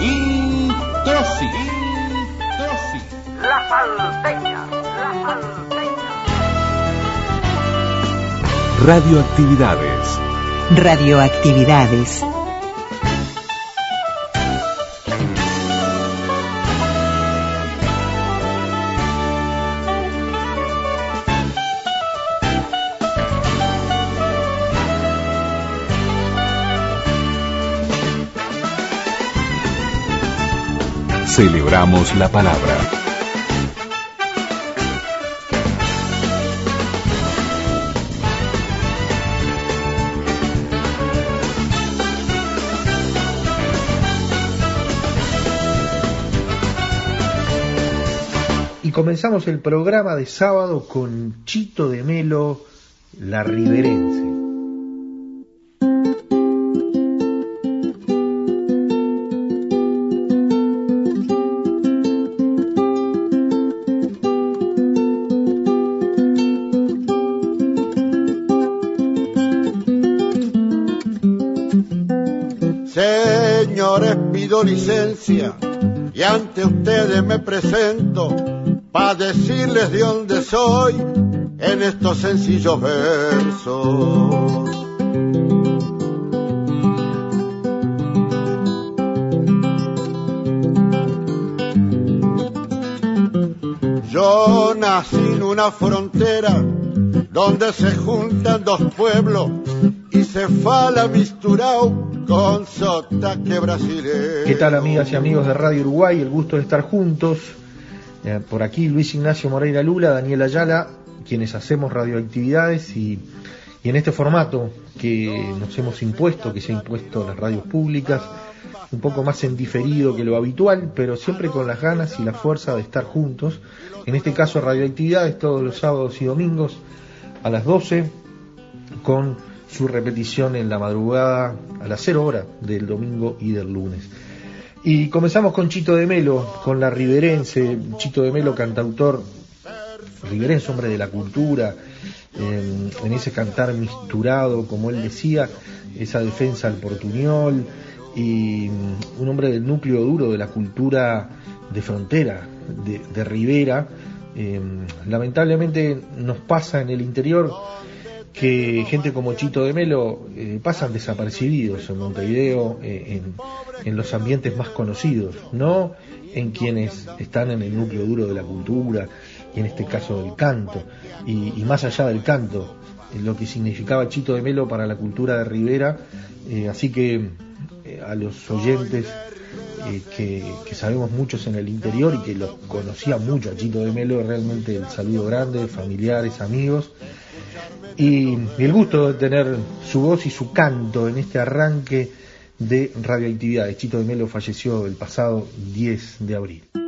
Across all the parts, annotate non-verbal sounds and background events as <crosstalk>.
Introsi. La salteña, la salteña. Radioactividades. Radioactividades. Celebramos la palabra. Y comenzamos el programa de sábado con Chito de Melo, la riverense. Licencia y ante ustedes me presento para decirles de dónde soy en estos sencillos versos. Yo nací en una frontera donde se juntan dos pueblos y se fala misturao con sotaque brasileño. ¿Qué tal amigas y amigos de Radio Uruguay? El gusto de estar juntos. Eh, por aquí Luis Ignacio Moreira Lula, Daniel Ayala, quienes hacemos radioactividades y, en este formato que nos hemos impuesto, que se ha impuesto las radios públicas, un poco más en diferido que lo habitual, pero siempre con las ganas y la fuerza de estar juntos. En este caso radioactividades todos los sábados y domingos a las 12 con su repetición en la madrugada a las 0 horas del domingo y del lunes. Y comenzamos con Chito de Melo, con la riverense, Chito de Melo, cantautor riverense, hombre de la cultura, en, ese cantar misturado, como él decía, esa defensa al portuñol, y un hombre del núcleo duro de la cultura de frontera, de, de Rivera. Eh, lamentablemente nos pasa en el interior que gente como Chito de Melo eh, pasan desapercibidos en Montevideo, eh, en, en, los ambientes más conocidos, no en quienes están en el núcleo duro de la cultura, y en este caso del canto, y, más allá del canto, lo que significaba Chito de Melo para la cultura de Rivera, eh, así que a los oyentes eh, que, sabemos muchos en el interior y que lo conocían mucho a Chito de Melo, realmente el saludo grande, familiares, amigos, y, y el gusto de tener su voz y su canto en este arranque de radioactividades. Chito de Melo falleció el pasado 10 de abril.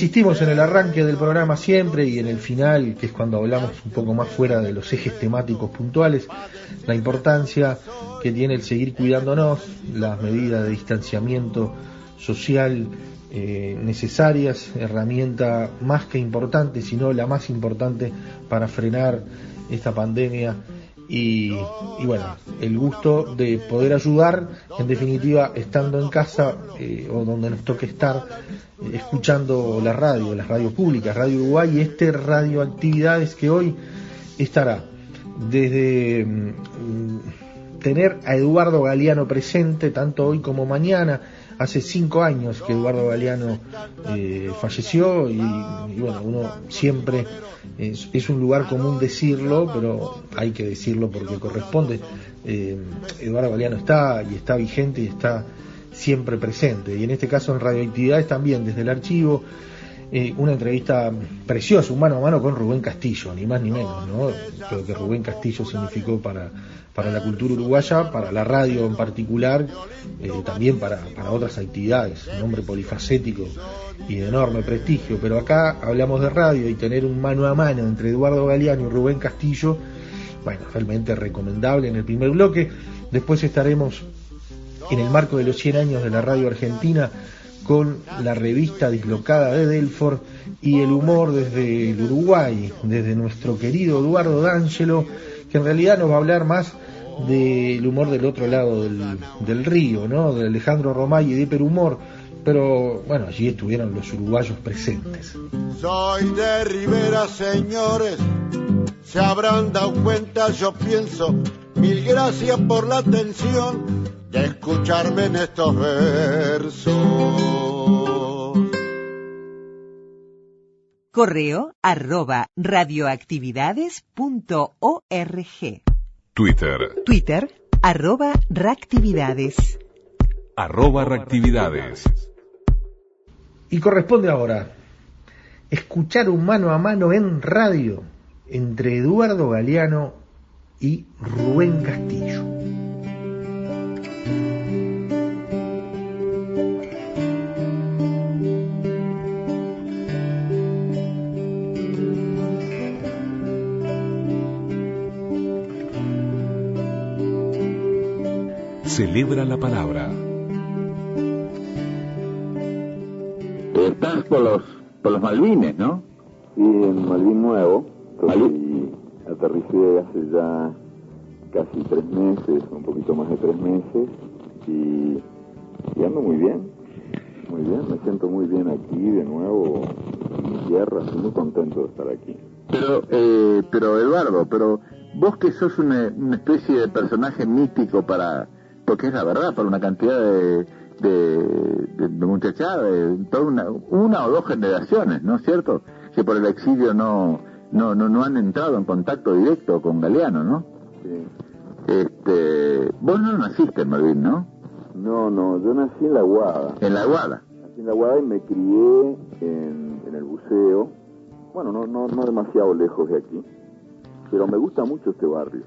Insistimos en el arranque del programa siempre y en el final, que es cuando hablamos un poco más fuera de los ejes temáticos puntuales, la importancia que tiene el seguir cuidándonos, las medidas de distanciamiento social eh, necesarias, herramienta más que importante, sino la más importante para frenar esta pandemia y, bueno, el gusto de poder ayudar, en definitiva, estando en casa eh, o donde nos toque estar, eh, escuchando la radio, las radios públicas, Radio Uruguay y este Radioactividades que hoy estará desde mm, tener a Eduardo Galeano presente, tanto hoy como mañana, hace cinco años que Eduardo Galeano eh, falleció y, bueno, uno siempre es, es, un lugar común decirlo, pero hay que decirlo porque corresponde. eh, Eduardo Galeano está y está vigente y está siempre presente. Y en este caso en Radioactividades también, desde el archivo, eh, una entrevista preciosa, un mano a mano con Rubén Castillo, ni más ni menos, ¿no? Lo que Rubén Castillo significó para, para la cultura uruguaya, para la radio en particular, eh, también para, para otras actividades, un hombre polifacético y de enorme prestigio. Pero acá hablamos de radio y tener un mano a mano entre Eduardo Galeano y Rubén Castillo, bueno, realmente recomendable en el primer bloque. Después estaremos en el marco de los 100 años de la radio argentina con la revista dislocada de Delfort y el humor desde el Uruguay, desde nuestro querido Eduardo D'Angelo, que en realidad nos va a hablar más del humor del otro lado del, río, ¿no? De Alejandro Romay y de Perumor, pero bueno, allí estuvieron los uruguayos presentes. Soy de Rivera, señores. Se habrán dado cuenta, yo pienso. Mil gracias por la atención de escucharme en estos versos. Correo arroba radioactividades.org. Twitter, Twitter arroba reactividades. arroba reactividades. Y corresponde ahora escuchar un mano a mano en radio entre Eduardo Galeano y Rubén Castillo. Celebra la palabra. Estás por los, por los Malvines, ¿no? Sí, en Malvin Nuevo. Estoy, aterricé hace ya casi tres meses, un poquito más de tres meses, y, y ando muy bien, muy bien, me siento muy bien aquí de nuevo, en mi tierra, estoy muy contento de estar aquí. Pero, eh, pero Eduardo, pero vos que sos una, una especie de personaje mítico para, porque es la verdad, para una cantidad de, de, de, de muchachada, de toda una, una o dos generaciones, ¿no es cierto? Que por el exilio no, no, no, no han entrado en contacto directo con Galeano, ¿no? Sí. Este, vos no naciste en Malvin, ¿no? No, no, yo nací en La Guada. En La Guada. Nací en La Guada y me crié en, en el buceo. Bueno, no, no, no demasiado lejos de aquí. Pero me gusta mucho este barrio.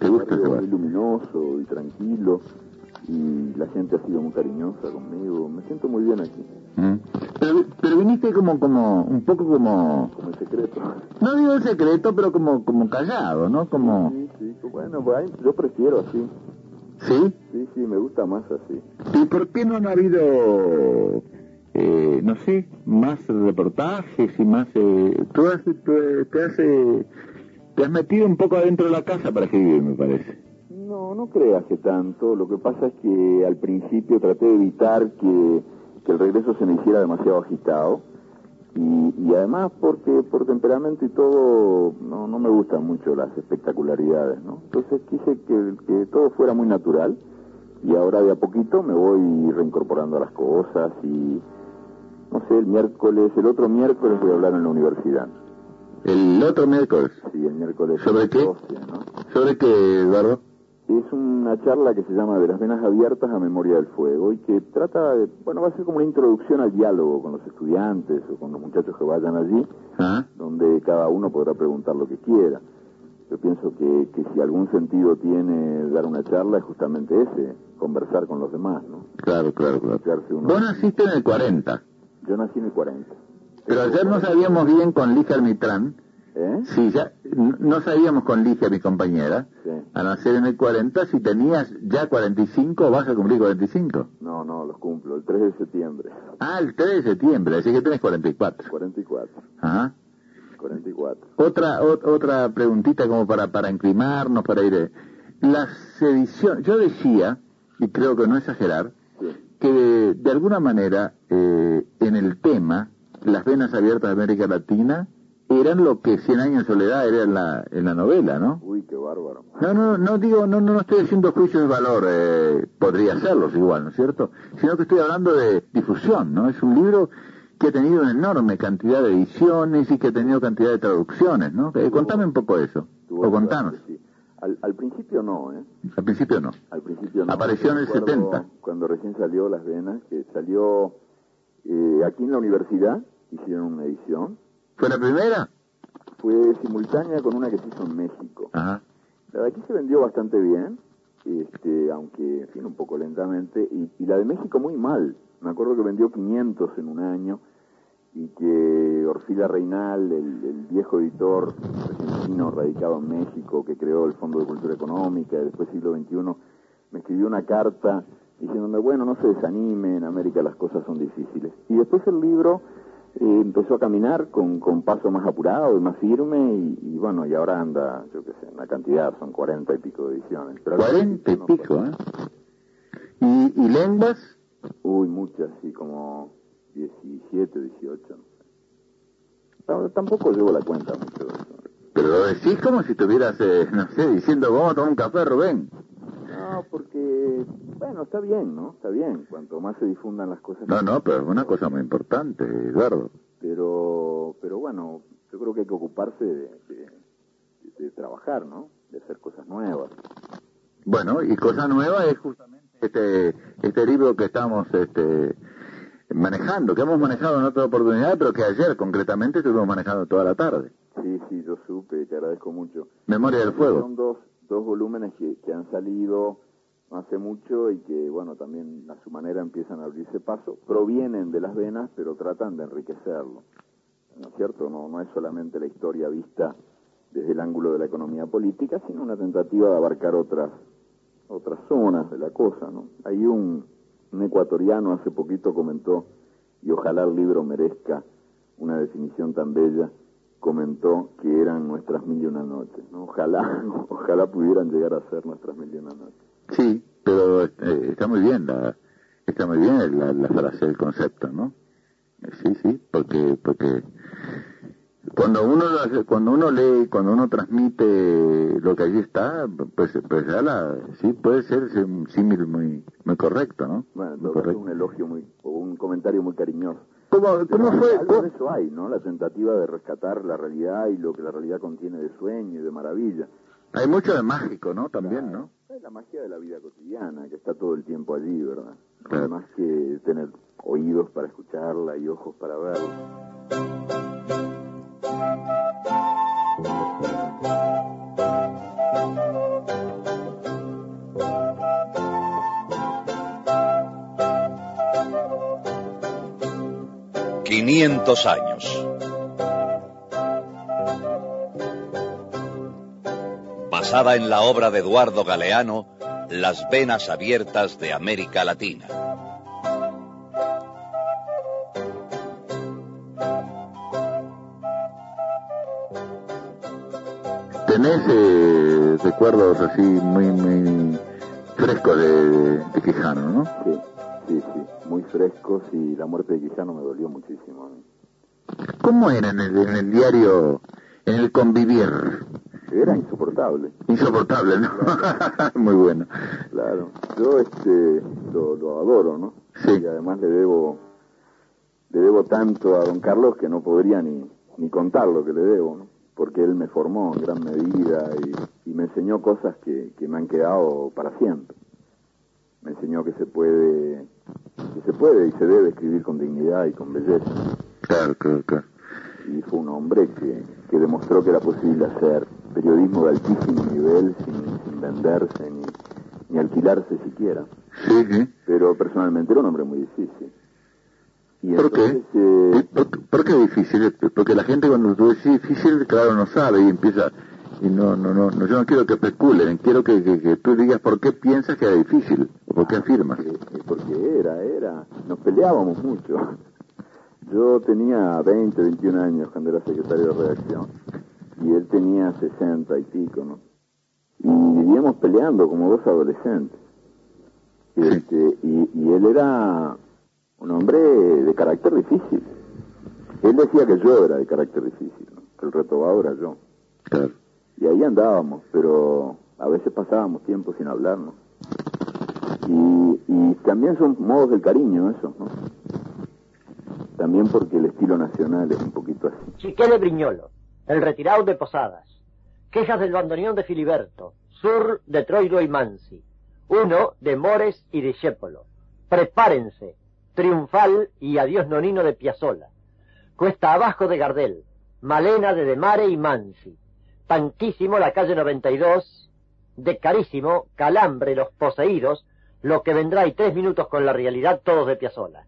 ¿Te gusta barrio barrio? muy luminoso y tranquilo. Y la gente ha sido muy cariñosa conmigo. Me siento muy bien aquí. ¿Mm? Pero, pero viniste como, como, un poco como, Como el secreto. no digo el secreto, pero como, como callado, ¿no? Como, Sí, sí, bueno, pues, yo prefiero así. ¿sí? Sí, sí, me gusta más así. ¿Y por qué no han habido, eh, no sé, más reportajes y más... Eh, tú, has, tú, te, has, eh, te has metido un poco adentro de la casa para escribir, me parece. No, no creas que tanto. Lo que pasa es que al principio traté de evitar que, que el regreso se me hiciera demasiado agitado. Y, y además porque por temperamento y todo no, no me gustan mucho las espectacularidades, ¿no? Entonces quise que, que todo fuera muy natural y ahora de a poquito me voy reincorporando a las cosas y no sé, el miércoles, el otro miércoles voy a hablar en la universidad. El otro miércoles. Sí, el miércoles. ¿Sobre qué? 12, ¿no? ¿Sobre qué, Eduardo? Es una charla que se llama De las venas abiertas a memoria del fuego y que trata de, bueno, va a ser como una introducción al diálogo con los estudiantes o con los muchachos que vayan allí, ¿Ah? donde cada uno podrá preguntar lo que quiera. Yo pienso que, que si algún sentido tiene dar una charla es justamente ese, conversar con los demás, ¿no? Claro, claro, claro. Uno. Vos naciste en el 40, Yo nací en el 40. Pero ayer no sabíamos bien con Ligia Almitrán, ¿Eh? sí, ya, no sabíamos con Ligia, mi compañera, Sí. a nacer en el 40, si tenías ya 45 o vas a cumplir 45. No, no, los cumplo, el 3 de septiembre. Ah, el 3 de septiembre, así que tenés 44. 44. Ajá. 44. Otra, ot- otra preguntita como para, para para ir... eh, Las ediciones, yo decía, y creo que no exagerar, Sí. que de, de alguna manera eh, en el tema, las venas abiertas de América Latina eran lo que Cien años de soledad era en la, en la novela, ¿no? Uy, qué bárbaro. No, no, no digo, no, no, no estoy haciendo juicios de valor, eh, podría hacerlos igual, ¿no es cierto? Sino que estoy hablando de difusión, ¿no? Es un libro que ha tenido una enorme cantidad de ediciones y que ha tenido cantidad de traducciones, ¿no? Eh, contame un poco eso, o contanos. sí. Al, al principio no, ¿eh? Al principio no. Al principio no. Apareció en el Recuerdo 70. Cuando recién salió Las Venas, que salió eh, aquí en la universidad, hicieron una edición. ¿Fue la primera? Fue simultánea con una que se hizo en México. Ajá. La de aquí se vendió bastante bien, este, aunque, en fin, un poco lentamente, y, y la de México muy mal. Me acuerdo que vendió 500 en un año y que Orfila Reinal, el, el viejo editor argentino radicado en México, que creó el Fondo de Cultura Económica y después siglo XXI, me escribió una carta diciéndome, bueno, no se desanime, en América las cosas son difíciles. Y después el libro eh, empezó a caminar con, con paso más apurado y más firme y, y bueno, y ahora anda, yo qué sé, una cantidad, son cuarenta y pico de ediciones. Pero 40 y no pico, ¿eh? ¿Y, y lenguas? Uy, muchas, sí, como 17, 18. no sé. Tampoco llevo la cuenta mucho. Pero lo decís como si estuvieras, eh, no sé, diciendo, vamos a tomar un café, Rubén. No, porque, bueno, está bien, ¿no? Está bien, cuanto más se difundan las cosas. No, no, pero es una cosa muy importante, Eduardo. Pero, pero bueno, yo creo que hay que ocuparse de, de, de trabajar, ¿no? De hacer cosas nuevas. Bueno, y cosa nueva es justamente este, este libro que estamos este, manejando, que hemos manejado en otra oportunidad, pero que ayer concretamente estuvimos manejando toda la tarde. Sí, sí, yo supe, te agradezco mucho. Memoria del Fuego. Son dos, dos volúmenes que, han salido hace mucho y que, bueno, también a su manera empiezan a abrirse paso. Provienen de las venas, pero tratan de enriquecerlo. ¿No es cierto? No, no es solamente la historia vista desde el ángulo de la economía política, sino una tentativa de abarcar otras otras zonas de la cosa, ¿no? Hay un, un ecuatoriano hace poquito comentó, y ojalá el libro merezca una definición tan bella, comentó que eran nuestras mil y una noches, ¿no? Ojalá, <laughs> ojalá pudieran llegar a ser nuestras mil y una noches. Sí, pero eh, está muy bien la, está muy bien la, la frase, el concepto, ¿no? Eh, Sí, sí, porque, porque cuando uno cuando uno lee, cuando uno transmite lo que allí está, pues, pues ya la, sí puede ser un símil muy, muy correcto, ¿no? Bueno, Muy correcto. un elogio muy, o un comentario muy cariñoso. ¿Cómo, fue? Algo de eso hay, ¿no? La tentativa de rescatar la realidad y lo que la realidad contiene de sueño y de maravilla. Hay mucho de mágico, ¿no? También, ¿no? Es la magia de la vida cotidiana, que está todo el tiempo allí, ¿verdad? Claro. Más que tener oídos para escucharla y ojos para verla. Quinientos años. Basada en la obra de Eduardo Galeano, Las venas abiertas de América Latina. ¿Tenés eh, recuerdos así muy, muy frescos de, de Quijano, no? Sí, sí, sí, muy frescos y la muerte de Quijano me dolió muchísimo. ¿no? ¿Cómo era en el, en el diario, en el convivir? Era insoportable. Insoportable, ¿no? <laughs> muy bueno. Claro, yo este lo, lo adoro, ¿no? Sí. Y además le debo le debo tanto a don Carlos que no podría ni, ni contar lo que le debo, ¿no? Porque él me formó en gran medida y, y me enseñó cosas que, que me han quedado para siempre. Me enseñó que se puede que se puede y se debe escribir con dignidad y con belleza. Claro, claro, claro. Y fue un hombre que, que demostró que era posible hacer periodismo de altísimo nivel sin, sin venderse ni, ni alquilarse siquiera. Sí, sí. Pero personalmente era un hombre muy difícil. Y ¿Por qué? entonces, eh, ¿Por, por qué difícil? Porque la gente cuando tú decís difícil, claro, no sabe y empieza... Y no, no, no, no, yo no quiero que especulen, quiero que, que, que tú digas por qué piensas que era difícil, o por qué afirmas. eh, porque era, era, nos peleábamos mucho. Yo tenía 20, 21 años cuando era secretario de redacción y él tenía 60 y pico, ¿no? Y vivíamos peleando como dos adolescentes. Y, este, y, y él era un hombre de carácter difícil. Él decía que yo era de carácter difícil, ¿no? que el retobado era yo. Claro. Y ahí andábamos, pero a veces pasábamos tiempo sin hablarnos. Y, también son modos del cariño esos, ¿no? También porque el estilo nacional es un poquito así. Chiqué de Briñolo, el retirado de Posadas, quejas del bandoneón de Filiberto, sur de Troilo y Mansi, uno de Mores y de Discépolo. Prepárense, Triunfal y Adiós Nonino de Piazzola, Cuesta Abajo de Gardel, Malena de Demare y Mansi, Tanquísimo la calle 92, de Carísimo, Calambre, Los Poseídos, Lo que vendrá y tres minutos con la realidad, todos de Piazzola.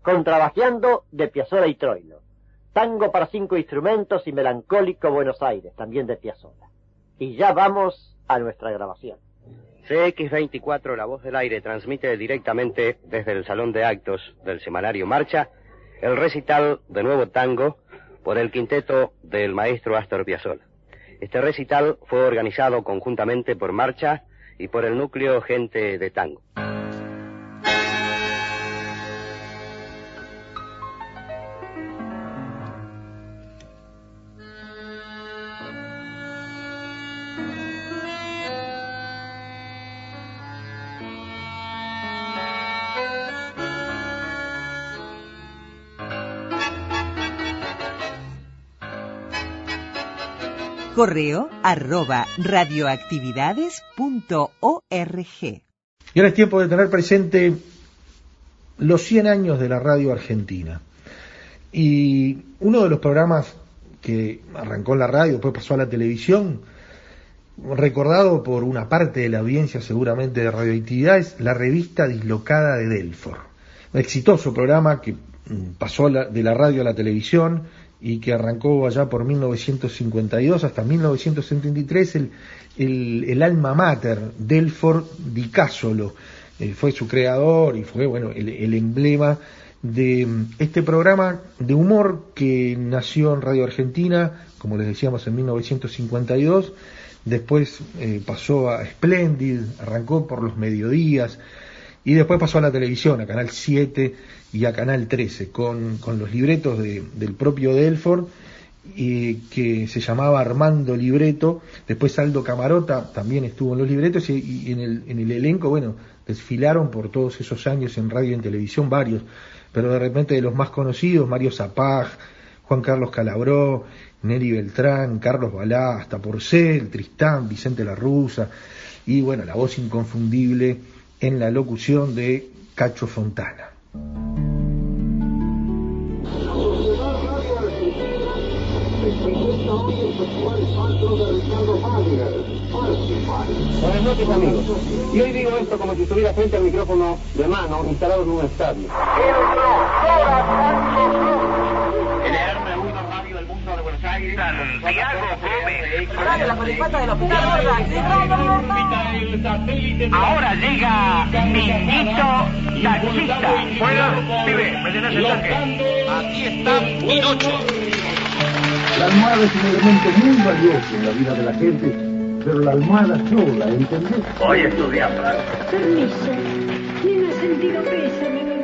Contrabajeando de Piazzola y Troilo. Tango para cinco instrumentos y Melancólico Buenos Aires, también de Piazzola. Y ya vamos a nuestra grabación. CX24, La Voz del Aire, transmite directamente desde el Salón de Actos del Semanario Marcha el recital de nuevo tango por el quinteto del maestro Astor Piazzolla. Este recital fue organizado conjuntamente por Marcha y por el núcleo Gente de Tango. Correo radioactividades.org. Y ahora es tiempo de tener presente los 100 años de la radio argentina. Y uno de los programas que arrancó en la radio, después pasó a la televisión, recordado por una parte de la audiencia seguramente de radioactividad, es la revista dislocada de Delfor. Un exitoso programa que mm, pasó de la radio a la televisión y que arrancó allá por 1952 hasta 1973 el, el, el alma mater, Delfor Di Casolo, eh, fue su creador y fue bueno el, el, emblema de mm, este programa de humor que nació en Radio Argentina, como les decíamos en 1952, después eh, pasó a Splendid, arrancó por los mediodías y después pasó a la televisión, a Canal 7 y a Canal 13 con, con los libretos de, del propio Delford que se llamaba Armando Libreto, después Aldo Camarota también estuvo en los libretos y, y en, el, en el elenco, bueno, desfilaron por todos esos años en radio y en televisión varios, pero de repente de los más conocidos, Mario Zapag, Juan Carlos Calabró, Nelly Beltrán, Carlos Balá, hasta Porcel, Tristán, Vicente La Rusa, y bueno, la voz inconfundible en la locución de Cacho Fontana. Buenas noches amigos. Y hoy digo esto como si estuviera frente al micrófono de mano instalado en un estadio. Santiago Gómez. Radio La Colipata del Hospital Ahora llega Minito Taxista. Bueno, pibe, me tienes el toque. Aquí está Pinocho. La almohada es un elemento muy valioso en la vida de la gente, pero la almohada sola, ¿entendés? Voy a estudiar. Permiso. He sentido pésame,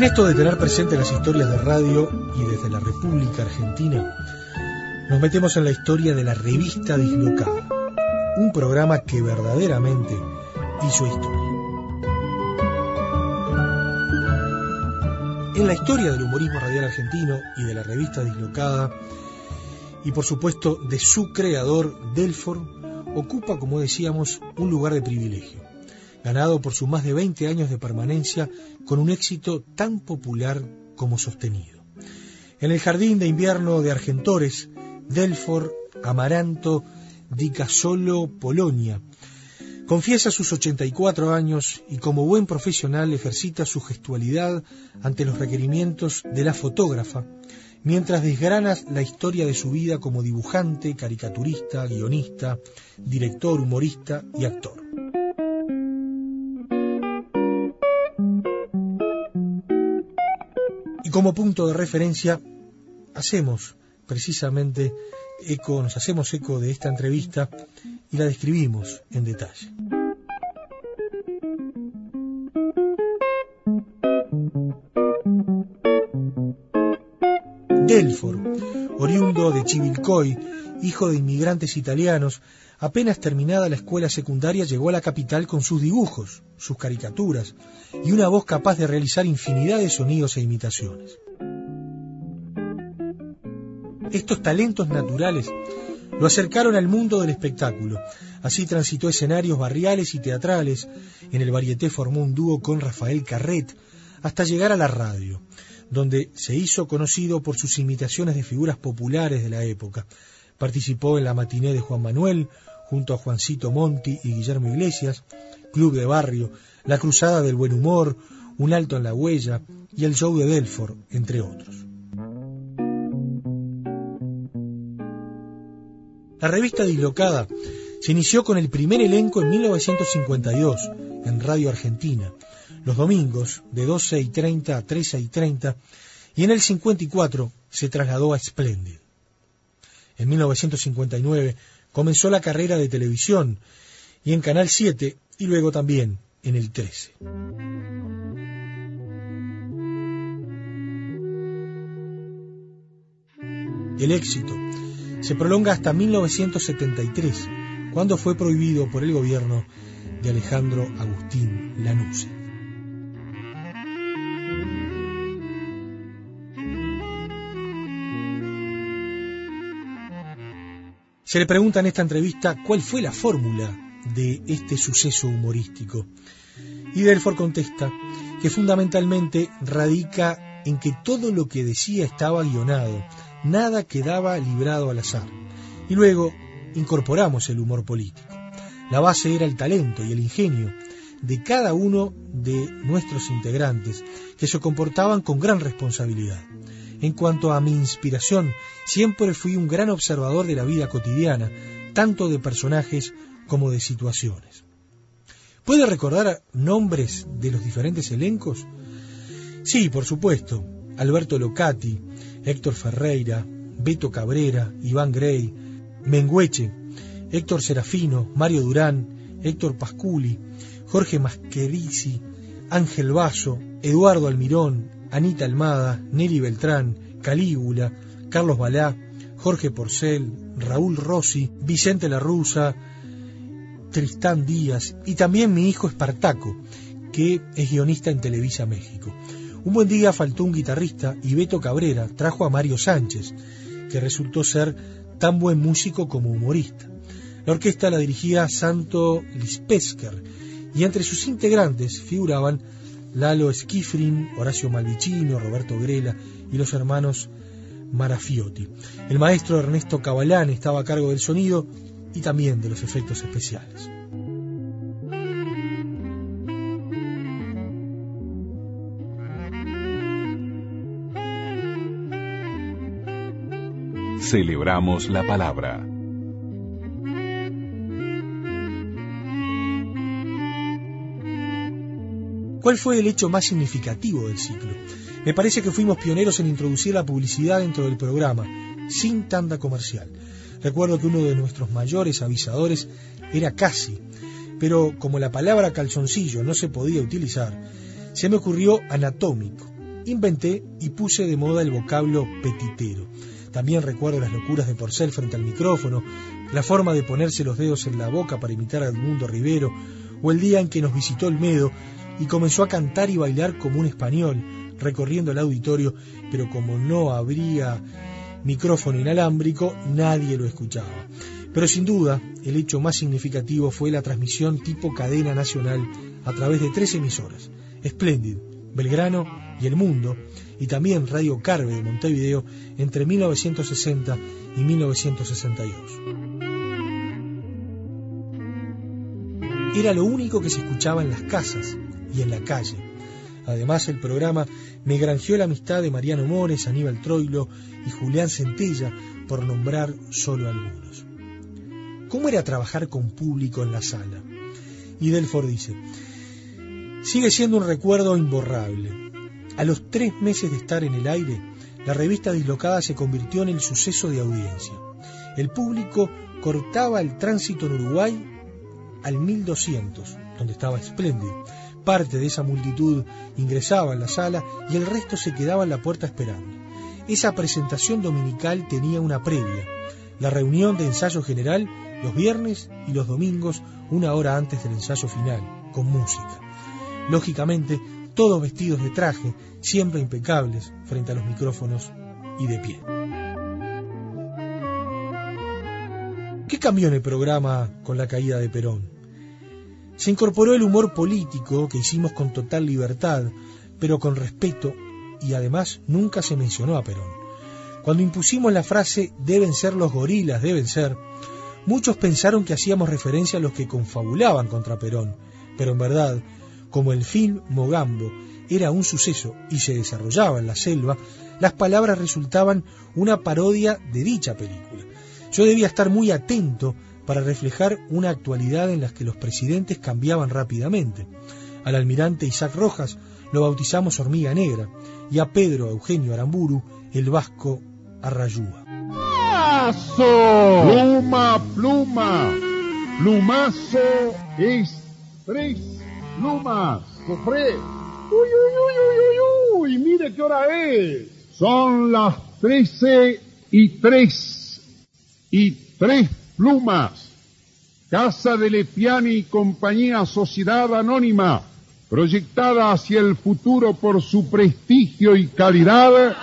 en esto de tener presente las historias de radio y desde la República Argentina, nos metemos en la historia de la revista Dislocada, un programa que verdaderamente hizo historia. En la historia del humorismo radial argentino y de la revista Dislocada, y por supuesto de su creador, Delfor, ocupa, como decíamos, un lugar de privilegio ganado por sus más de 20 años de permanencia con un éxito tan popular como sostenido. En el jardín de invierno de Argentores, Delfor, Amaranto, Di Casolo, Polonia, confiesa sus 84 años y como buen profesional ejercita su gestualidad ante los requerimientos de la fotógrafa, mientras desgrana la historia de su vida como dibujante, caricaturista, guionista, director, humorista y actor. Y como punto de referencia, hacemos precisamente eco, nos hacemos eco de esta entrevista y la describimos en detalle. Delfor, oriundo de Chivilcoy, hijo de inmigrantes italianos, Apenas terminada la escuela secundaria llegó a la capital con sus dibujos, sus caricaturas y una voz capaz de realizar infinidad de sonidos e imitaciones. Estos talentos naturales lo acercaron al mundo del espectáculo. Así transitó escenarios barriales y teatrales. En el Varieté formó un dúo con Rafael Carret hasta llegar a la radio, donde se hizo conocido por sus imitaciones de figuras populares de la época. Participó en la matiné de Juan Manuel, junto a Juancito Monti y Guillermo Iglesias, Club de Barrio, La Cruzada del Buen Humor, Un Alto en la Huella y el Show de Delfort, entre otros. La revista Dislocada se inició con el primer elenco en 1952 en Radio Argentina, los domingos de 12 y 30 a 13 y 30, y en el 54 se trasladó a Splendid. En 1959 comenzó la carrera de televisión y en Canal 7 y luego también en el 13. El éxito se prolonga hasta 1973, cuando fue prohibido por el gobierno de Alejandro Agustín Lanusse. Se le pregunta en esta entrevista cuál fue la fórmula de este suceso humorístico. Y Delfort contesta que fundamentalmente radica en que todo lo que decía estaba guionado, nada quedaba librado al azar. Y luego incorporamos el humor político. La base era el talento y el ingenio de cada uno de nuestros integrantes, que se comportaban con gran responsabilidad. En cuanto a mi inspiración, siempre fui un gran observador de la vida cotidiana, tanto de personajes como de situaciones. ¿Puede recordar nombres de los diferentes elencos? Sí, por supuesto. Alberto Locati, Héctor Ferreira, Beto Cabrera, Iván Grey, Mengueche, Héctor Serafino, Mario Durán, Héctor Pasculi, Jorge Masquerici, Ángel Vaso, Eduardo Almirón, Anita Almada, Nelly Beltrán, Calígula, Carlos Balá, Jorge Porcel, Raúl Rossi, Vicente La Rusa, Tristán Díaz y también mi hijo Espartaco, que es guionista en Televisa México. Un buen día faltó un guitarrista y Beto Cabrera trajo a Mario Sánchez, que resultó ser tan buen músico como humorista. La orquesta la dirigía Santo Lispesker y entre sus integrantes figuraban Lalo Schifrin, Horacio Malvicino, Roberto Grela y los hermanos Marafiotti. El maestro Ernesto Cabalán estaba a cargo del sonido y también de los efectos especiales. Celebramos la palabra. ¿Cuál fue el hecho más significativo del ciclo? Me parece que fuimos pioneros en introducir la publicidad dentro del programa, sin tanda comercial. Recuerdo que uno de nuestros mayores avisadores era Casi, pero como la palabra calzoncillo no se podía utilizar, se me ocurrió anatómico. Inventé y puse de moda el vocablo petitero. También recuerdo las locuras de Porcel frente al micrófono, la forma de ponerse los dedos en la boca para imitar al mundo Rivero, o el día en que nos visitó el Medo y comenzó a cantar y bailar como un español, recorriendo el auditorio, pero como no habría micrófono inalámbrico, nadie lo escuchaba. Pero sin duda, el hecho más significativo fue la transmisión tipo cadena nacional a través de tres emisoras, Splendid, Belgrano y El Mundo, y también Radio Carve de Montevideo entre 1960 y 1962. Era lo único que se escuchaba en las casas y en la calle. Además, el programa me granjeó la amistad de Mariano Mores, Aníbal Troilo y Julián Centella, por nombrar solo algunos. ¿Cómo era trabajar con público en la sala? Y Delford dice, sigue siendo un recuerdo imborrable. A los tres meses de estar en el aire, la revista dislocada se convirtió en el suceso de audiencia. El público cortaba el tránsito en Uruguay al 1200, donde estaba Splendid. Parte de esa multitud ingresaba en la sala y el resto se quedaba en la puerta esperando. Esa presentación dominical tenía una previa, la reunión de ensayo general los viernes y los domingos una hora antes del ensayo final, con música. Lógicamente, todos vestidos de traje, siempre impecables frente a los micrófonos y de pie. ¿Qué cambió en el programa con la caída de Perón? Se incorporó el humor político que hicimos con total libertad, pero con respeto y además nunca se mencionó a Perón. Cuando impusimos la frase deben ser los gorilas, deben ser, muchos pensaron que hacíamos referencia a los que confabulaban contra Perón, pero en verdad, como el film Mogambo era un suceso y se desarrollaba en la selva, las palabras resultaban una parodia de dicha película. Yo debía estar muy atento para reflejar una actualidad en la que los presidentes cambiaban rápidamente. Al almirante Isaac Rojas lo bautizamos Hormiga Negra y a Pedro Eugenio Aramburu el vasco Arrayúa. Pluma, pluma. Plumazo es tres plumas. Cofré. Uy, uy, uy, uy, uy, uy. Mire qué hora es. Son las trece y tres. Y tres plumas. Casa de Lepiani y compañía Sociedad Anónima, proyectada hacia el futuro por su prestigio y calidad,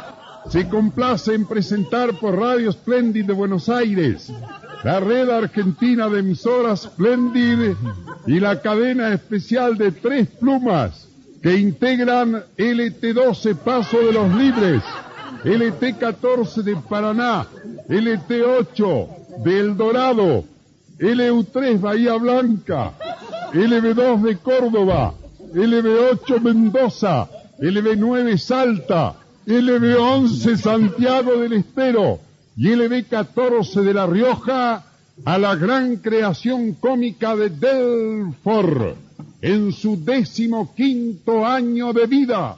se complace en presentar por Radio Splendid de Buenos Aires, la red argentina de emisoras Splendid y la cadena especial de tres plumas que integran LT12 Paso de los Libres, LT14 de Paraná, LT8 de El Dorado, LU3 Bahía Blanca, LB2 de Córdoba, LB8 Mendoza, LB9 Salta, LB11 Santiago del Estero y LB14 de La Rioja a la gran creación cómica de Delfor en su décimo quinto año de vida.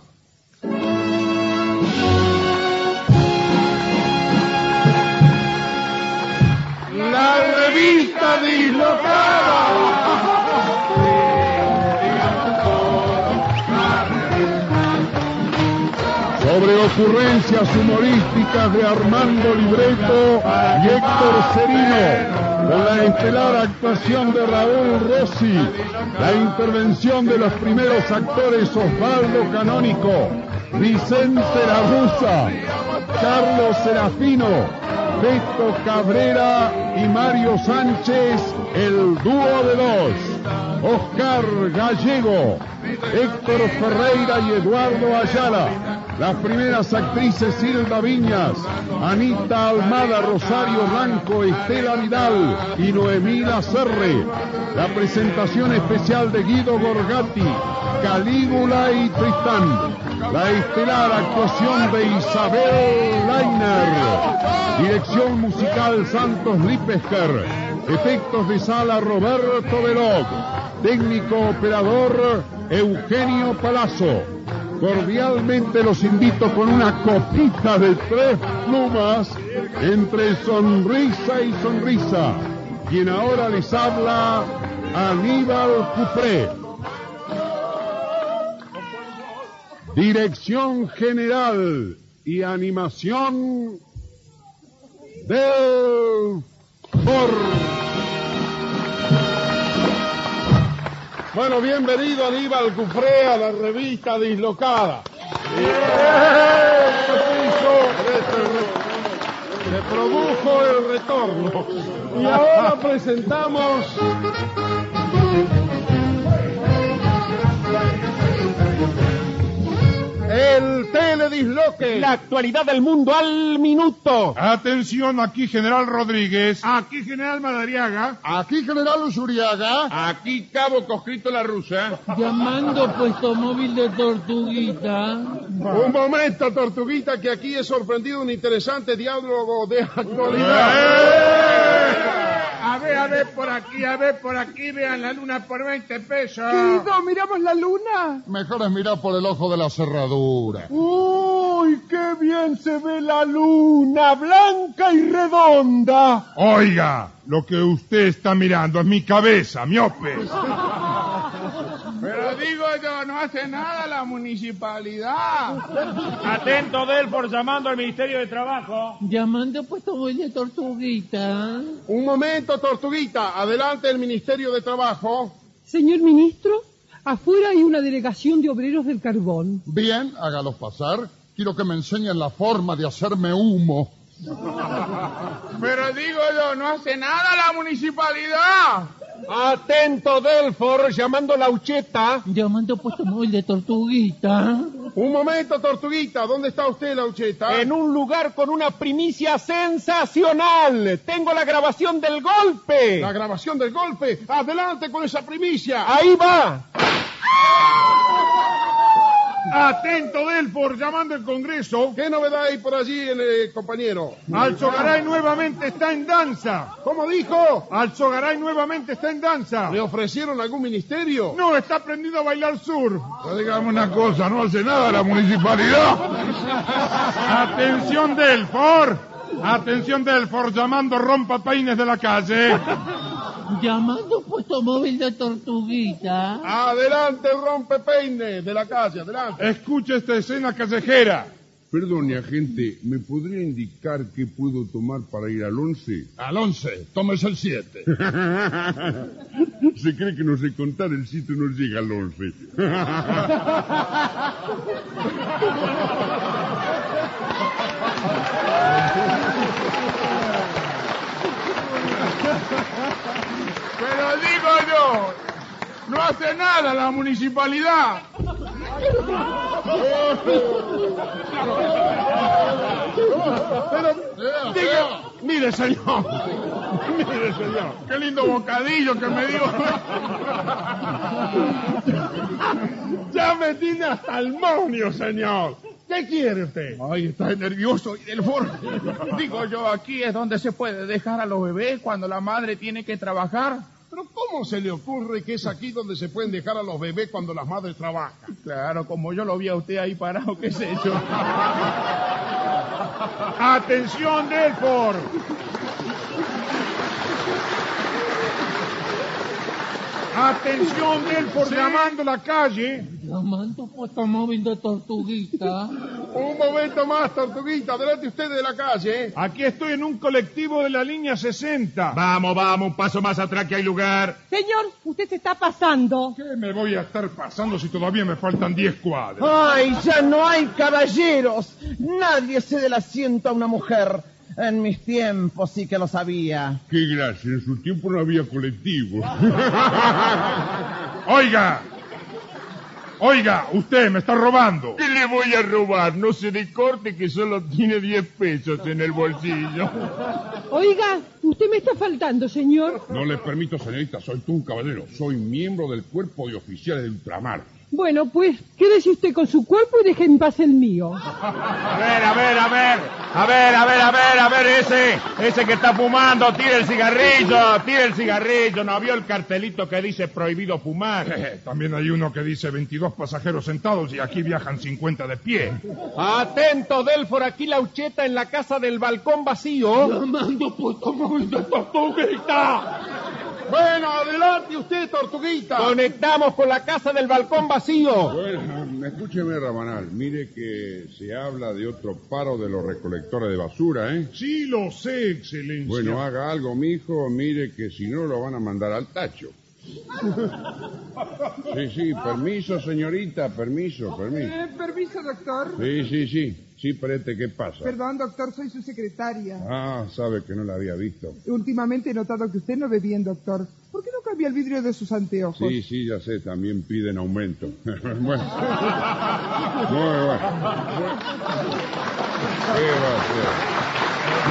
La revista sobre ocurrencias humorísticas de Armando Libreto y Héctor Serino, con la estelar actuación de Raúl Rossi, la intervención de los primeros actores Osvaldo Canónico, Vicente La Rusa, Carlos Serafino, Beto Cabrera y Mario Sánchez, el dúo de dos, Oscar Gallego, Héctor Ferreira y Eduardo Ayala. Las primeras actrices Silva Viñas, Anita Almada, Rosario Blanco, Estela Vidal y Noemí Serre. La presentación especial de Guido Gorgati, Calígula y Tristán. La estelar actuación de Isabel Leiner. Dirección musical Santos Lipesker. Efectos de sala Roberto Velog. Técnico operador Eugenio Palazzo. Cordialmente los invito con una copita de tres plumas entre sonrisa y sonrisa. Quien ahora les habla, Aníbal Cupré. Dirección General y Animación del FOR. Bueno, bienvenido Aníbal Cufré a la revista Dislocada. Se produjo el retorno. Y ahora presentamos el teledisloque. La actualidad del mundo al minuto. Atención, aquí General Rodríguez. Aquí General Madariaga. Aquí General Usuriaga. Aquí Cabo Coscrito la Rusa. Llamando puesto móvil de Tortuguita. Un momento, Tortuguita, que aquí he sorprendido un interesante diálogo de actualidad. A ver, a ver por aquí, a ver por aquí, vean la luna por 20 pesos. Querido, ¿miramos la luna? Mejor es mirar por el ojo de la cerradura. ¡Uy, qué bien se ve la luna, blanca y redonda! Oiga, lo que usted está mirando es mi cabeza, miope. <laughs> Pero digo yo, no hace nada la municipalidad. Atento, Delfor, llamando al Ministerio de Trabajo. Llamando puesto muy de tortuguita. Un momento, Tortuguita. Adelante el Ministerio de Trabajo. Señor ministro, afuera hay una delegación de obreros del carbón. Bien, hágalos pasar. Quiero que me enseñen la forma de hacerme humo. <laughs> Pero digo yo, no hace nada la municipalidad. Atento, Delfor, llamando la Ucheta. Llamando puesto móvil de tortuguita. Un momento, Tortuguita. ¿Dónde está usted, la ucheta? En un lugar con una primicia sensacional. Tengo la grabación del golpe. La grabación del golpe. Adelante con esa primicia. Ahí va. Atento, Delfor, llamando el Congreso. ¿Qué novedad hay por allí, eh, compañero? Alzogaray nuevamente está en danza. ¿Cómo dijo? Alzogaray nuevamente está en danza. ¿Le ofrecieron algún ministerio? No, está aprendiendo a bailar sur. Pero dígame una cosa, no hace nada la municipalidad. Atención, Delfor. Atención, Delfor, llamando rompa peines de la calle. Llamando puesto móvil de tortuguita. Adelante, rompepeine de la calle, adelante. Escuche esta escena callejera. Perdone, agente, ¿me podría indicar qué puedo tomar para ir al 11? Al 11, tómese el 7. <laughs> Se cree que no sé contar, el 7 no llega al 11. <laughs> Pero digo yo, no hace nada la municipalidad. Pero, diga, mire señor, mire señor, qué lindo bocadillo que me dio. Ya me tiene hasta el monio, señor. ¿Qué quiere usted? Ay, está nervioso y del foro. <laughs> Digo yo, aquí es donde se puede dejar a los bebés cuando la madre tiene que trabajar. Pero ¿cómo se le ocurre que es aquí donde se pueden dejar a los bebés cuando las madres trabajan? Claro, como yo lo vi a usted ahí parado, qué sé yo. <laughs> Atención, Delfor. Atención, Delfor, llamando la calle. Llamando puesto móvil de tortuguita. Un momento más, Tortuguita, adelante usted de la calle. Aquí estoy en un colectivo de la línea 60. Vamos, vamos, un paso más atrás que hay lugar. Señor, usted se está pasando. ¿Qué me voy a estar pasando si todavía me faltan 10 cuadras? ¡Ay, ya no hay caballeros! Nadie cede el asiento a una mujer. En mis tiempos sí que lo sabía. Qué gracia, en su tiempo no había colectivos. <laughs> Oiga, oiga, usted me está robando. ¿Qué le voy a robar? No se le corte que solo tiene 10 pesos en el bolsillo. Oiga, usted me está faltando, señor. No le permito, señorita, soy tú un caballero. Soy miembro del cuerpo de oficiales de ultramar. Bueno, pues quédese usted con su cuerpo y deje en paz el mío. A ver, a ver, a ver. A ver, a ver, a ver, a ver, ese, ese que está fumando, tire el cigarrillo, tire el cigarrillo. ¿No vio el cartelito que dice prohibido fumar? <laughs> También hay uno que dice 22 pasajeros sentados y aquí viajan 50 de pie. Atento, Delfor, aquí la ucheta en la casa del balcón vacío. Llamando de tortuguita. Bueno, adelante usted, Tortuguita. Conectamos con la casa del balcón vacío. Bueno, escúcheme, Rabanal. Mire que se habla de otro paro de los recolectores de basura, ¿eh? Sí, lo sé, excelencia. Bueno, haga algo, mijo. Mire que si no lo van a mandar al tacho. Sí, sí, permiso, señorita, permiso, permiso. Eh, permiso, doctor. Sí, sí, sí. Sí, Prete, ¿qué pasa? Perdón, doctor, soy su secretaria. Ah, sabe que no la había visto. Últimamente he notado que usted no ve bien, doctor. ¿Por qué no cambia el vidrio de sus anteojos? Sí, sí, ya sé, también piden aumento. <laughs> bueno. Muy bueno. ¿Qué va a hacer?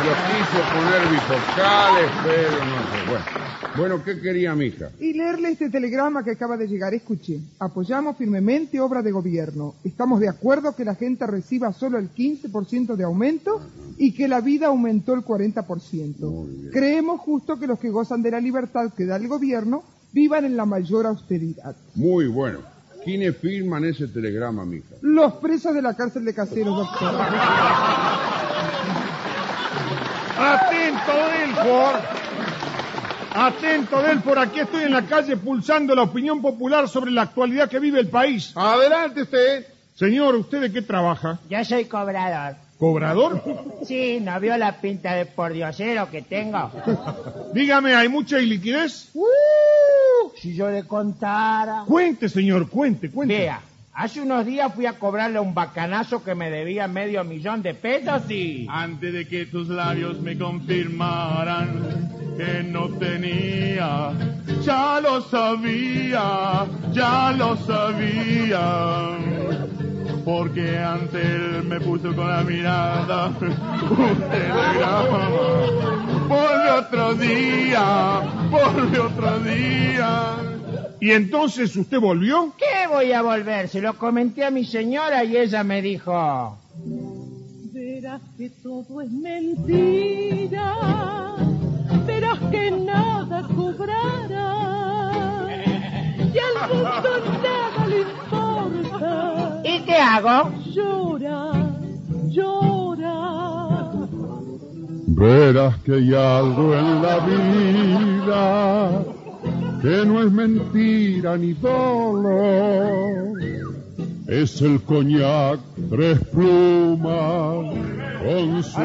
Lo quiso poner bifocales, pero no sé. Bueno. Bueno, ¿qué quería mi hija? Y leerle este telegrama que acaba de llegar. Escuche. Apoyamos firmemente obra de gobierno. Estamos de acuerdo que la gente reciba solo el 15% de aumento y que la vida aumentó el 40%. Creemos justo que los que gozan de la libertad que da el gobierno vivan en la mayor austeridad. Muy bueno. ¿Quiénes firman ese telegrama, mija? Los presos de la cárcel de caseros, doctor. Atento, Delfor. Atento, Delfor, aquí estoy en la calle pulsando la opinión popular sobre la actualidad que vive el país. Adelante usted. Señor, ¿usted de qué trabaja? Yo soy cobrador. ¿Cobrador? Sí, ¿no vio la pinta de pordiosero que tengo? Dígame, ¿hay mucha iliquidez? Uh, si yo le contara. Cuente, señor, cuente, cuente. Vea, hace unos días fui a cobrarle un bacanazo que me debía medio millón de pesos y... Antes de que tus labios me confirmaran que no tenía, ya lo sabía, ya lo sabía. Porque antes él me puso con la mirada <laughs> un telegrama. Volve otro día, volve otro día. ¿Y entonces usted volvió? ¿Qué voy a volver? Se lo comenté a mi señora y ella me dijo... Verás que todo es mentira, verás que nada cobrará, y al mundo nada le importa. ¿Y qué hago? Llora, llora. Verás que hay algo en la vida que no es mentira ni dolor. Es el coñac tres plumas con su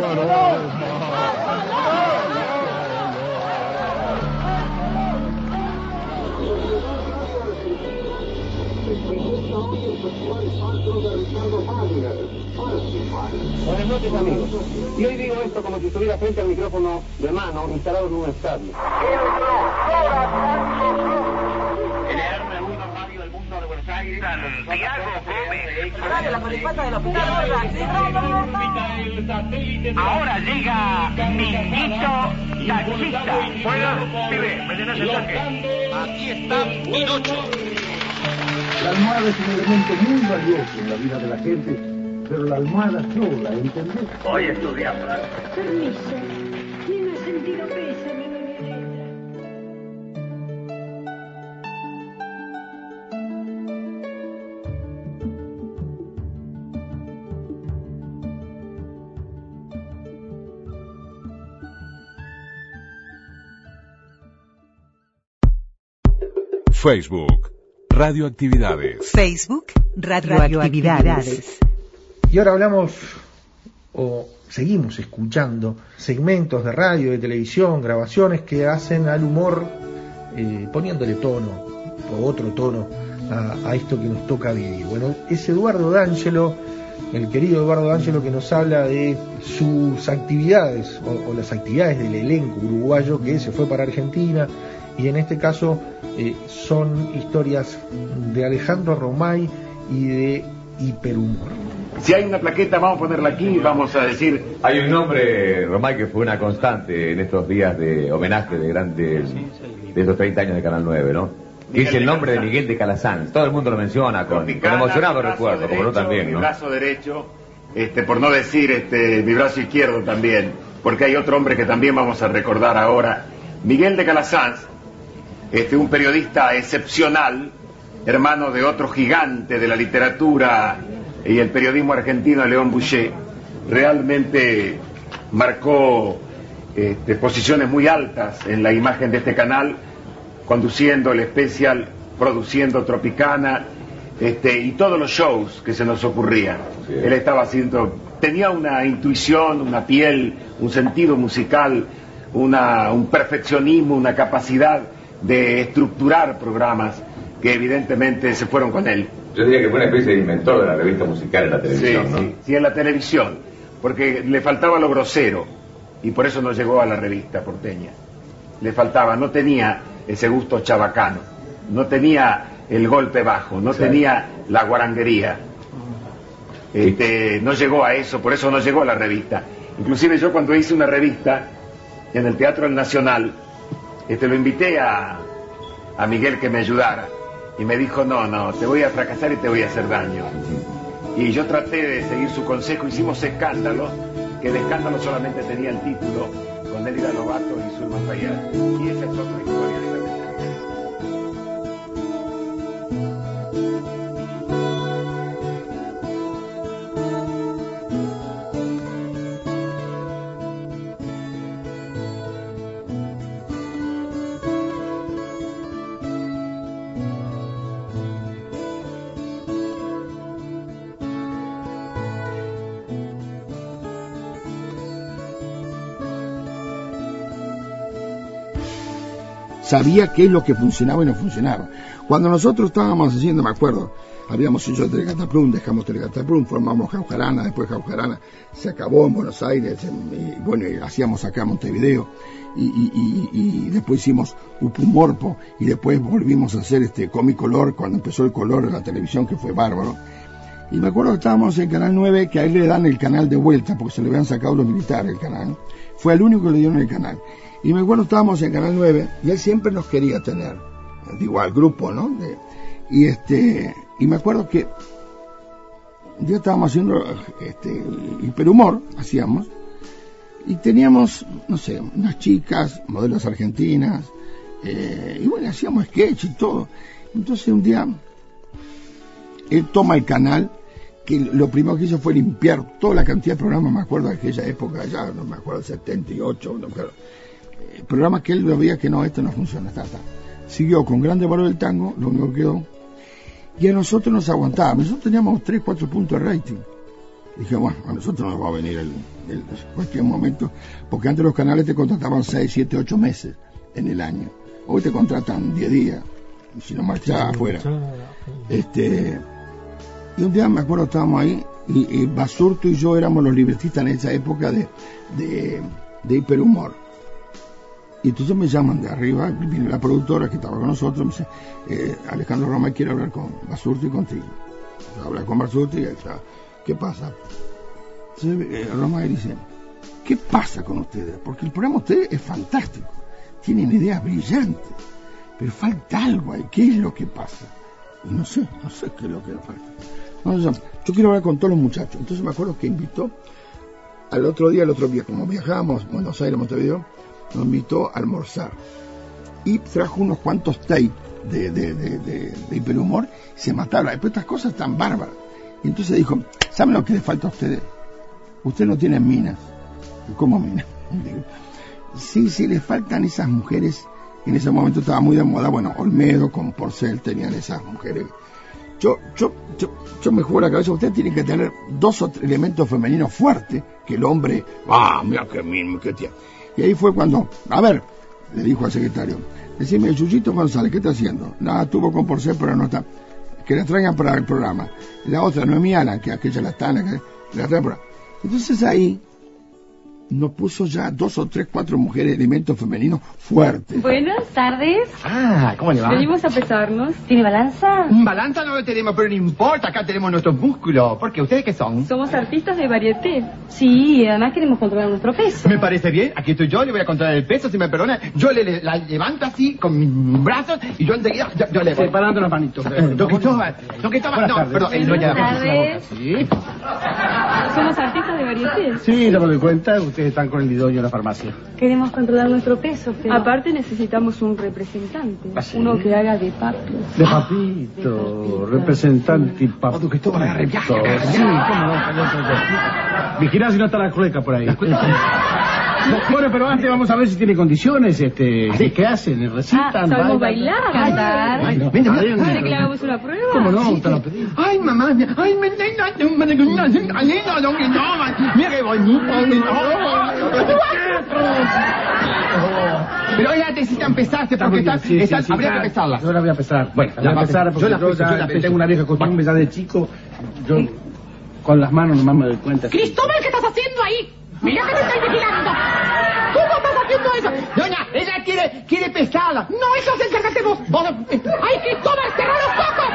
Buenas noches amigos. Y hoy digo esto como si estuviera frente al micrófono de mano instalado en un estadio. Santiago Gómez. Ahora llega Minito Taxista. Fuera, pibe, me llenas el tanque. Aquí está Pinocho. La almohada es un elemento muy valioso en la vida de la gente, pero la almohada sola, ¿entendés? Hoy estudiamos. Permiso. Ni me he sentido pésame. Facebook, Radioactividades. Facebook, Radioactividades. Y ahora hablamos o seguimos escuchando segmentos de radio, de televisión, grabaciones que hacen al humor eh, poniéndole tono o otro tono a, a esto que nos toca vivir. Bueno, es Eduardo D'Angelo, el querido Eduardo D'Angelo que nos habla de sus actividades o, o las actividades del elenco uruguayo que se fue para Argentina y en este caso eh, son historias de Alejandro Romay y de hiperhumor. Si hay una plaqueta, vamos a ponerla aquí y vamos a decir... Hay un nombre, Romay, que fue una constante en estos días de homenaje de grandes, de estos 30 años de Canal 9, ¿no? Que es el nombre de Miguel de Calazán. Todo el mundo lo menciona con, con emocionado mi recuerdo, como no derecho, también, Mi ¿no? brazo derecho, este, por no decir este, mi brazo izquierdo también, porque hay otro hombre que también vamos a recordar ahora. Miguel de Calasanz, este, un periodista excepcional, hermano de otro gigante de la literatura y el periodismo argentino, León Boucher, realmente marcó este, posiciones muy altas en la imagen de este canal, conduciendo el especial, produciendo Tropicana, este, y todos los shows que se nos ocurrían. Él estaba haciendo, tenía una intuición, una piel, un sentido musical, una, un perfeccionismo, una capacidad de estructurar programas que evidentemente se fueron con él. Yo diría que fue una especie de inventor de la revista musical en la televisión, sí, ¿no? sí, sí, en la televisión, porque le faltaba lo grosero y por eso no llegó a la revista porteña. Le faltaba, no tenía ese gusto chabacano, no tenía el golpe bajo, no tenía la guaranguería. Este, no llegó a eso, por eso no llegó a la revista. Inclusive yo cuando hice una revista en el Teatro del Nacional, este, lo invité a, a Miguel que me ayudara y me dijo, no, no, te voy a fracasar y te voy a hacer daño. Y yo traté de seguir su consejo, hicimos escándalos, que de escándalo solamente tenía el título con Lélida Lobato y Zulma Fayad. Y esa es otra historia sabía qué es lo que funcionaba y no funcionaba. Cuando nosotros estábamos haciendo, me acuerdo, habíamos hecho Telecataplum, dejamos Telecataplum, formamos Jaujarana, después Jaujarana se acabó en Buenos Aires, y, bueno, hacíamos acá Montevideo, y, y- después hicimos Upumorpo, y después volvimos a hacer este Comicolor, cuando empezó el color en la televisión, que fue bárbaro. Y me acuerdo que estábamos en Canal 9, que a él le dan el canal de vuelta, porque se le habían sacado los militares el canal. Fue el único que le dieron el canal. Y me acuerdo estábamos en Canal 9, y él siempre nos quería tener. Digo, al grupo, ¿no? Y este, y me acuerdo que día estábamos haciendo este, hiperhumor, hacíamos, y teníamos, no sé, unas chicas, modelos argentinas, eh, y bueno, hacíamos sketch y todo. Entonces un día él toma el canal, que lo primero que hizo fue limpiar toda la cantidad de programas, me acuerdo de aquella época, ya no me acuerdo, 78, no me acuerdo. Programas que él lo veía que no, esto no funciona, está, está. Siguió con Grande Valor del Tango, lo único que quedó, y a nosotros nos aguantaba, nosotros teníamos 3, 4 puntos de rating. Dije, bueno, a nosotros nos va a venir el, el- cualquier momento, porque antes los canales te contrataban 6, 7, 8 meses en el año. Hoy te contratan 10 días, y si no marchás afuera. Este, y un día me acuerdo estábamos ahí y, y Basurto y yo éramos los libretistas en esa época de, de, de hiperhumor. Y entonces me llaman de arriba, viene la productora que estaba con nosotros, me dice, eh, Alejandro Roma quiere hablar con Basurto y contigo. Habla con Basurto y claro, ¿qué pasa? Entonces eh, Roma dice, ¿qué pasa con ustedes? Porque el programa de ustedes es fantástico, tienen ideas brillantes, pero falta algo ahí, ¿qué es lo que pasa? Y no sé, no sé qué es lo que falta. No, yo, quiero hablar con todos los muchachos. Entonces me acuerdo que invitó al otro día, al otro día, como viajábamos, Buenos Aires, Montevideo, nos invitó a almorzar. Y trajo unos cuantos tapes de, de, de, de, hiperhumor, se mataron. Después estas cosas tan bárbaras. Y entonces dijo, ¿saben lo que les falta a ustedes? Ustedes no tienen minas. ¿Cómo minas? <laughs> Sí, sí, les faltan esas mujeres. En ese momento estaba muy de moda, bueno, Olmedo con Porcel tenían esas mujeres. Yo, yo, yo, yo me juego la cabeza, ustedes tienen que tener dos o tres elementos femeninos fuertes, que el hombre, ah, mira qué mismo, qué tía. Y ahí fue cuando, a ver, le dijo al secretario, decime, Chuyito González, ¿qué está haciendo? Nada, estuvo con Porcel, pero no está. Que la traigan para el programa. La otra, Noemí Alan, que aquella la está, que la traen para. Entonces ahí nos puso ya dos o tres, cuatro mujeres, elementos femeninos fuertes. Buenas tardes. Ah, ¿cómo le va? Venimos a pesarnos. ¿Tiene balanza? Balanza no lo tenemos, pero no importa, acá tenemos nuestros músculos. ¿Por qué? ¿Ustedes qué son? Somos artistas de varieté. Sí, además queremos controlar nuestro peso. Me parece bien, aquí estoy yo, le voy a controlar el peso, si me perdona. Yo le, le- la levanto así, con mis brazos, y yo enseguida, yo, yo le voy. Separando las manitos. Eh, Don Cristóbal, Don Cristóbal, no, perdón, profesión. tardes. ¿Sí? Somos artistas de varieté. Sí, ya me doy cuenta, están con el idóneo en la farmacia. Queremos controlar nuestro peso, pero... Aparte necesitamos un representante. ¿Ah, sí? Uno que haga de papi. De papito, representante y papito. Viaje, agarre Sí, cómo no. Vigilá si no está la cueca por ahí. <laughs> Bueno, pero antes vamos a ver si tiene condiciones, este, ¿qué, qué hacen? ¿Recitan? Ah, sabemos bailar, cantar. ¿Quiere que le hagamos una prueba? ¿Cómo no? Te lo pedí. Ay, mamá, ay, me mira qué bonito. Pero oiga, necesita empezarse porque Está están, muy bien, sí, están, sí, sí, habría ya. que empezarlas. Yo la voy a empezar. Bueno, la voy a la empezar peso. porque Yo la yo, peso, ya yo la peso. tengo una vieja costumbre ya de chico. Yo con las manos nomás me doy cuenta. Cristóbal, ¿qué estás haciendo ahí? Mira que me estoy vigilando. ¿Cómo estás haciendo eso? Doña, ella quiere, quiere pesarla. No, eso se encárgate vos. vos. Ay, Cristóbal, cerra los ojos.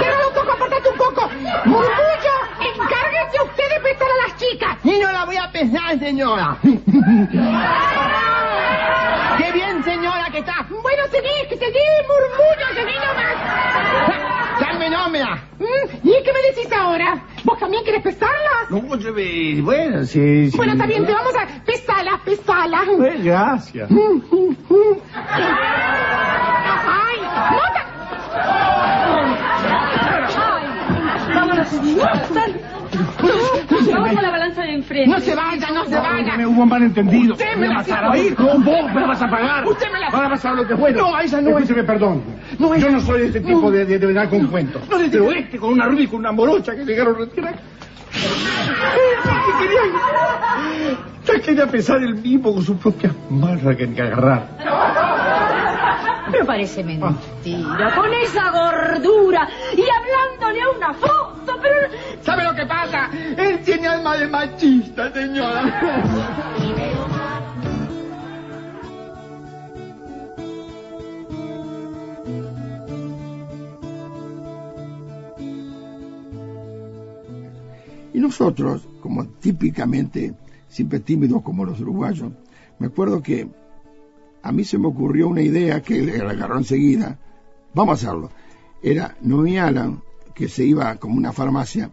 Cerra los ojos, apartate un poco. Murmullo, encárguense usted de pesar a las chicas. Y no la voy a pesar, señora. <laughs> Qué bien, señora, que está. Bueno, seguí, que seguí, murmullo, Dame nómina. ¿Y qué me decís ahora? ¿Vos también querés pesarlas? No, bueno, sí, sí. Bueno, está bien, te vamos a... Pesala, pesala. Pues, gracias. ¡Ay! ¡No Vámonos. Vamos a la balanza de enfrente. No se vaya, no se vaya. Me hubo un malentendido. Usted me la matar sacó. ahí. ¿Cómo vos me la vas a pagar? Usted me la- Ahora vas a lo que bueno. No, esa no es- Escúcheme, perdón. No, Yo no soy de este tipo No. de, de, venir con cuentos. No Pero este con una rubia y con una morocha que llegaron recién acá. ¿Qué quería? Ya quería pesar el mismo con su propia marra que que agarrar. Pero parece mentira, con esa gordura y hablándole a una foto, pero... ¿Sabe lo que pasa? Él tiene alma de machista, señora. Y nosotros, como típicamente, siempre tímidos como los uruguayos, me acuerdo que a mí se me ocurrió una idea que le agarró enseguida. Vamos a hacerlo. Era Noemí Alan, que se iba como una farmacia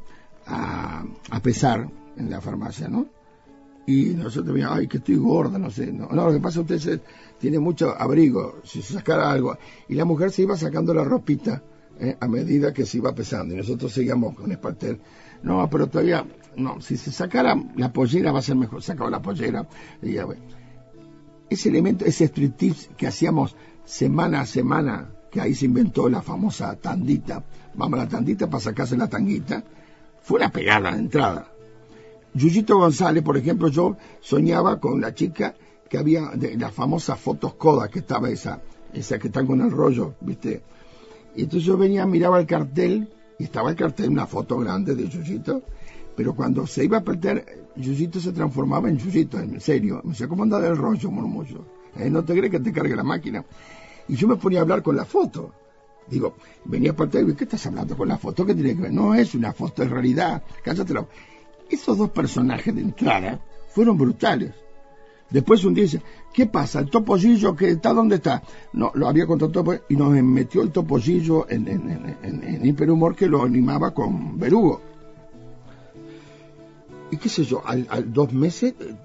a, a pesar en la farmacia, ¿no? Y nosotros veíamos, ay, que estoy gorda, no sé. No, no lo que pasa es usted tiene mucho abrigo, si se sacara algo. Y la mujer se iba sacando la ropita eh, a medida que se iba pesando. Y nosotros seguíamos con Espartel. No, pero todavía, no, si se sacara la pollera va a ser mejor. Sacaba la pollera. Y ya, bueno. Ese elemento, ese striptease que hacíamos semana a semana, que ahí se inventó la famosa tandita. Vamos a la tandita para sacarse la tanguita. Fue una pegada de entrada. Yuyito González, por ejemplo, yo soñaba con la chica que había de las famosas fotos Kodak, que estaba esa, esa que están con el rollo, ¿viste? Y entonces yo venía, miraba el cartel, y estaba el cartel, una foto grande de Yuyito, pero cuando se iba a perder, Yuyito se transformaba en Yuyito, en serio. Me decía, ¿cómo anda del rollo, murmullo? ¿Eh? ¿No te crees que te cargue la máquina? Y yo me ponía a hablar con la foto. Digo, venía a partir ¿qué estás hablando con la foto? ¿Qué tiene que ver? No es una foto, es realidad. Cállate la... Esos dos personajes de entrada fueron brutales. Después un día dice, ¿qué pasa? ¿El topollillo que está dónde está? No, lo había contratado y nos metió el topollillo en, en, en, en Hiperhumor que lo animaba con Berugo. Y qué sé yo, al, dos meses, eh,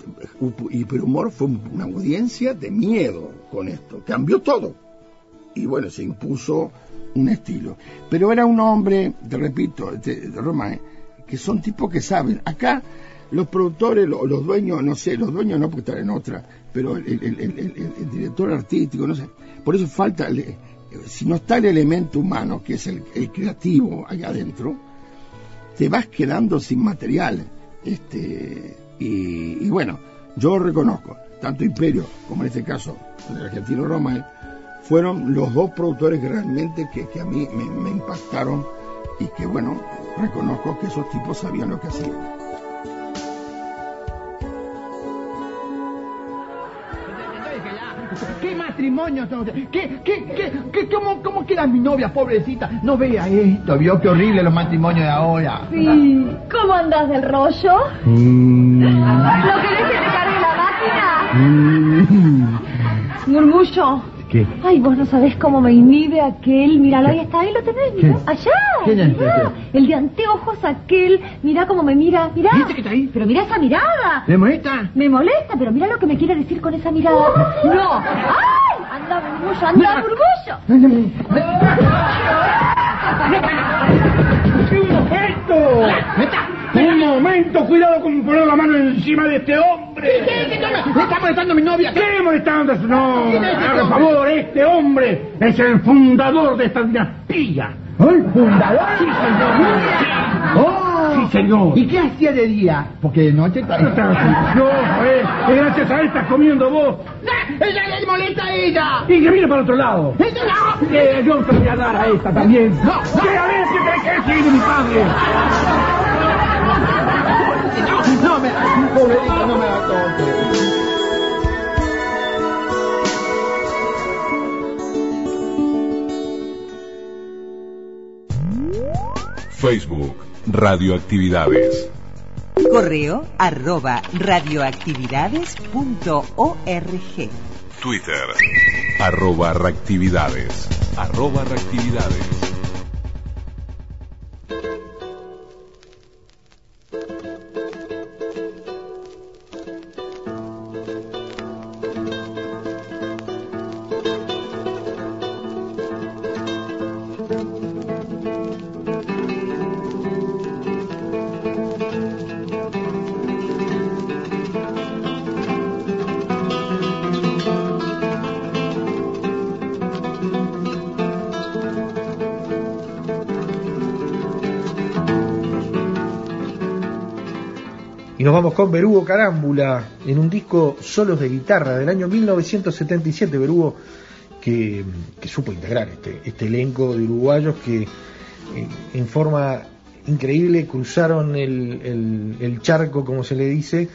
Hiperhumor fue una audiencia de miedo con esto. Cambió todo. Y bueno, se impuso un estilo. Pero era un hombre, te repito, de, de Roma, eh, que son tipos que saben. Acá los productores, lo- los, dueños, no sé, los dueños no porque están en otra, pero el, el- director artístico, no sé. Por eso falta, eh, si no está el elemento humano, que es el creativo allá adentro, te vas quedando sin material. Este, y, bueno, yo reconozco, tanto Imperio como en este caso el argentino Roma, fueron los dos productores que realmente que, que a mí me impactaron y que bueno, reconozco que esos tipos sabían lo que hacían. Matrimonio? ¿Qué, qué, qué, qué, cómo, ¿Cómo queda mi novia, pobrecita? No vea esto, vio qué horrible los matrimonios de ahora. Sí. ¿Cómo andas del rollo? ¿Lo querés que te cargue la máquina? Murmullo. ¿Qué? Ay, vos no sabés cómo me inhibe aquel. Míralo, ahí está, ahí lo tenés, mirá. ¿Qué? Allá. ¿Quién es mirá. El de anteojos aquel. Mirá cómo me mira. Mirá. ¿Viste que está ahí? Pero mirá esa mirada. ¿Le molesta? Me molesta, pero mira lo que me quiere decir con esa mirada. No. ¡Ay! Anda, murmullo, anda, murmullo. Un momento, cuidado con poner la mano encima de este hombre. ¿Qué? ¿Qué? Me está molestando a mi novia. ¿Qué molestando? No, ¿Quién es este hombre? favor, este hombre es el fundador de esta dinastía. ¿El fundador? Sí, señor. Oh. Sí, señor. ¿Y qué hacía de día? Porque de noche está... No, eh, gracias a él estás comiendo vos. ¡Ella le molesta a ella! Y que mire para otro lado. ¡Ella no! Que yo te voy a dar a esta también. No, no. Que a ver si te de mi padre. No me da... Pobrecita, no me da toque. Facebook, Radioactividades. Correo arroba radioactividades.org. Twitter, arroba reactividades. Arroba reactividades. Vamos con Berugo Carámbula en un disco solos de guitarra del año 1977. Berugo que, supo integrar este, este elenco de uruguayos que eh, en forma increíble cruzaron el, el- charco, como se le dice,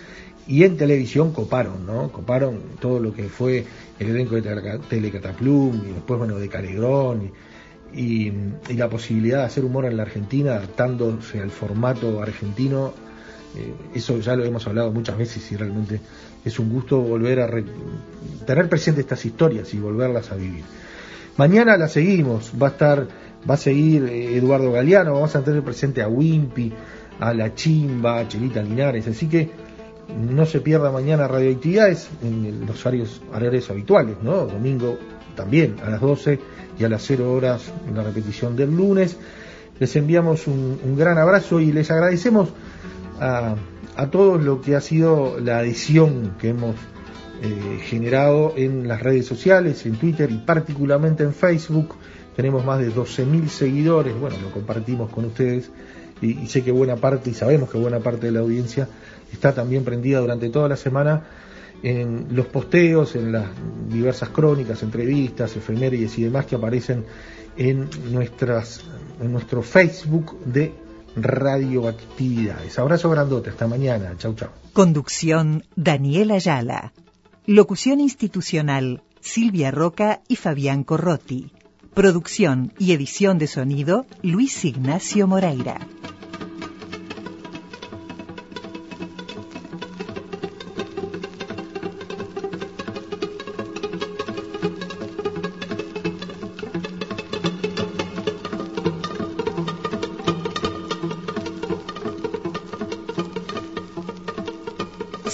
y en televisión coparon, ¿no? Coparon todo lo que fue el elenco de Teleca- Telecataplum y después, bueno, de Calegrón y- y la posibilidad de hacer humor en la Argentina adaptándose al formato argentino. Eh, eso ya lo hemos hablado muchas veces y realmente es un gusto volver a tener presente estas historias y volverlas a vivir. Mañana la seguimos, va a estar, va a seguir eh, Eduardo Galeano, vamos a tener presente a Wimpy, a La Chimba, a Chelita Linares, así que no se pierda mañana radioactividades en los horarios, habituales, ¿no? Domingo también a las 12 y a las 0 horas en la repetición del lunes. Les enviamos un gran abrazo y les agradecemos a, a todos lo que ha sido la adhesión que hemos eh, generado en las redes sociales, en Twitter y particularmente en Facebook. Tenemos más de 12.000 seguidores, bueno, lo compartimos con ustedes y, y sé que buena parte, y sabemos que buena parte de la audiencia está también prendida durante toda la semana en los posteos, en las diversas crónicas, entrevistas, efemérides y demás que aparecen en nuestras en nuestro Facebook de radioactividades. Abrazo grandote, hasta mañana. Chau, chau. Conducción Daniel Ayala. Locución institucional Silvia Roca y Fabián Corrotti. Producción y edición de sonido Luis Ignacio Moreira.